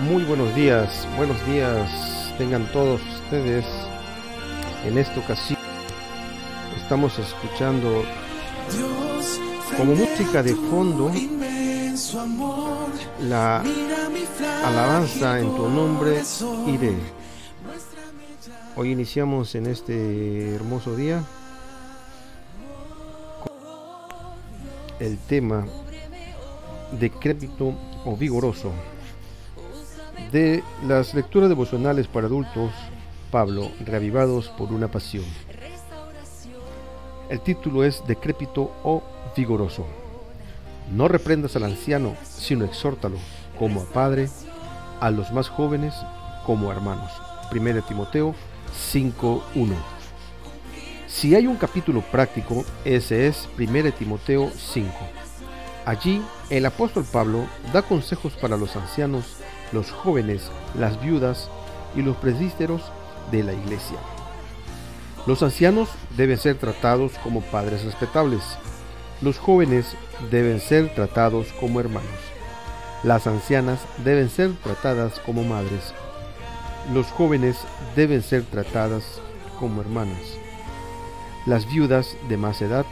Muy buenos días, buenos días tengan todos ustedes. En esta ocasión estamos escuchando como música de fondo la alabanza en tu nombre iré. Hoy iniciamos en este hermoso día el tema decrépito o vigoroso de las lecturas devocionales para adultos, Pablo, reavivados por una pasión. El título es Decrépito o vigoroso. No reprendas al anciano, sino exhórtalo como a padre, a los más jóvenes como a hermanos. 1 Timoteo 5.1. Si hay un capítulo práctico, ese es 1 Timoteo 5. Allí el apóstol Pablo da consejos para los ancianos los jóvenes, las viudas y los presbíteros de la iglesia. Los ancianos deben ser tratados como padres respetables. Los jóvenes deben ser tratados como hermanos. Las ancianas deben ser tratadas como madres. Los jóvenes deben ser tratadas como hermanas. Las viudas de más edad,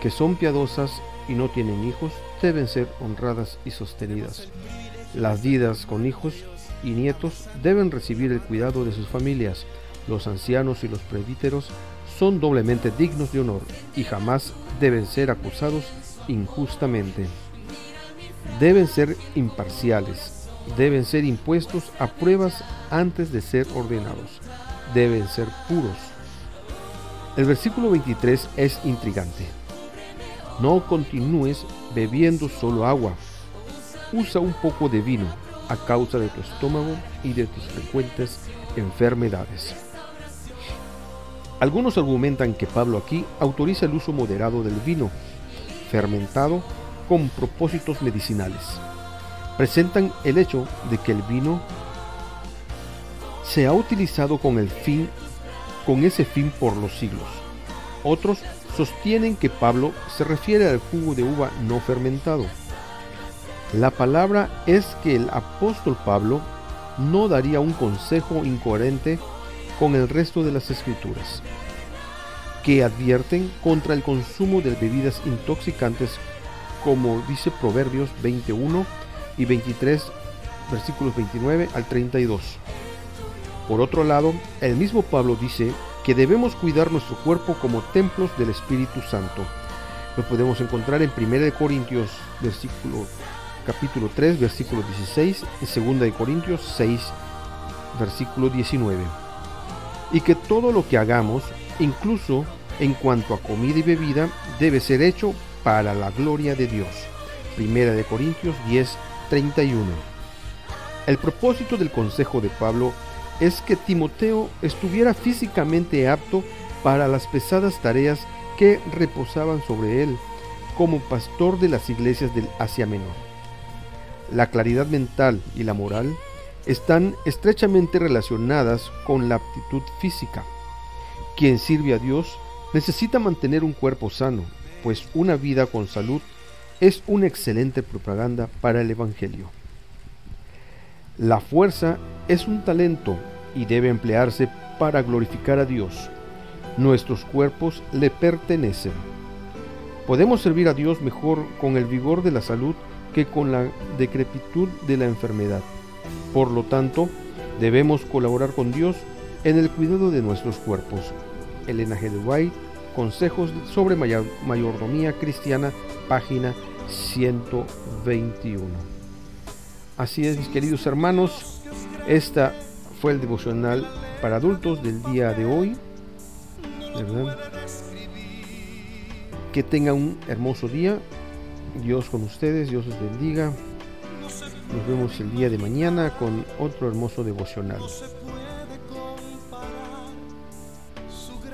que son piadosas y no tienen hijos, deben ser honradas y sostenidas. Las vidas con hijos y nietos deben recibir el cuidado de sus familias. Los ancianos y los presbíteros son doblemente dignos de honor y jamás deben ser acusados injustamente. Deben ser imparciales, deben ser impuestos a pruebas antes de ser ordenados, deben ser puros. El versículo 23 es intrigante. No continúes bebiendo solo agua, usa un poco de vino a causa de tu estómago y de tus frecuentes enfermedades. Algunos argumentan que Pablo aquí autoriza el uso moderado del vino fermentado con propósitos medicinales. Presentan el hecho de que el vino se ha utilizado con el fin con ese fin por los siglos. Otros sostienen que Pablo se refiere al jugo de uva no fermentado la palabra es que el apóstol Pablo no daría un consejo incoherente con el resto de las escrituras, que advierten contra el consumo de bebidas intoxicantes, como dice Proverbios 21 y 23, versículos 29 al 32. Por otro lado, el mismo Pablo dice que debemos cuidar nuestro cuerpo como templos del Espíritu Santo. Lo podemos encontrar en 1 Corintios versículo capítulo 3, versículo 16 y 2 de Corintios 6, versículo 19. Y que todo lo que hagamos, incluso en cuanto a comida y bebida, debe ser hecho para la gloria de Dios. Primera de Corintios 10, 31. El propósito del consejo de Pablo es que Timoteo estuviera físicamente apto para las pesadas tareas que reposaban sobre él como pastor de las iglesias del Asia Menor. La claridad mental y la moral están estrechamente relacionadas con la aptitud física. Quien sirve a Dios necesita mantener un cuerpo sano, pues una vida con salud es una excelente propaganda para el Evangelio. La fuerza es un talento y debe emplearse para glorificar a Dios. Nuestros cuerpos le pertenecen. Podemos servir a Dios mejor con el vigor de la salud que con la decrepitud de la enfermedad. Por lo tanto, debemos colaborar con Dios en el cuidado de nuestros cuerpos. Elena G. White, Consejos sobre Mayordomía Cristiana, página 121. Así es, mis queridos hermanos, esta fue el devocional para adultos del día de hoy. Que tengan un hermoso día Dios con ustedes, Dios os bendiga. Nos vemos el día de mañana con otro hermoso devocional.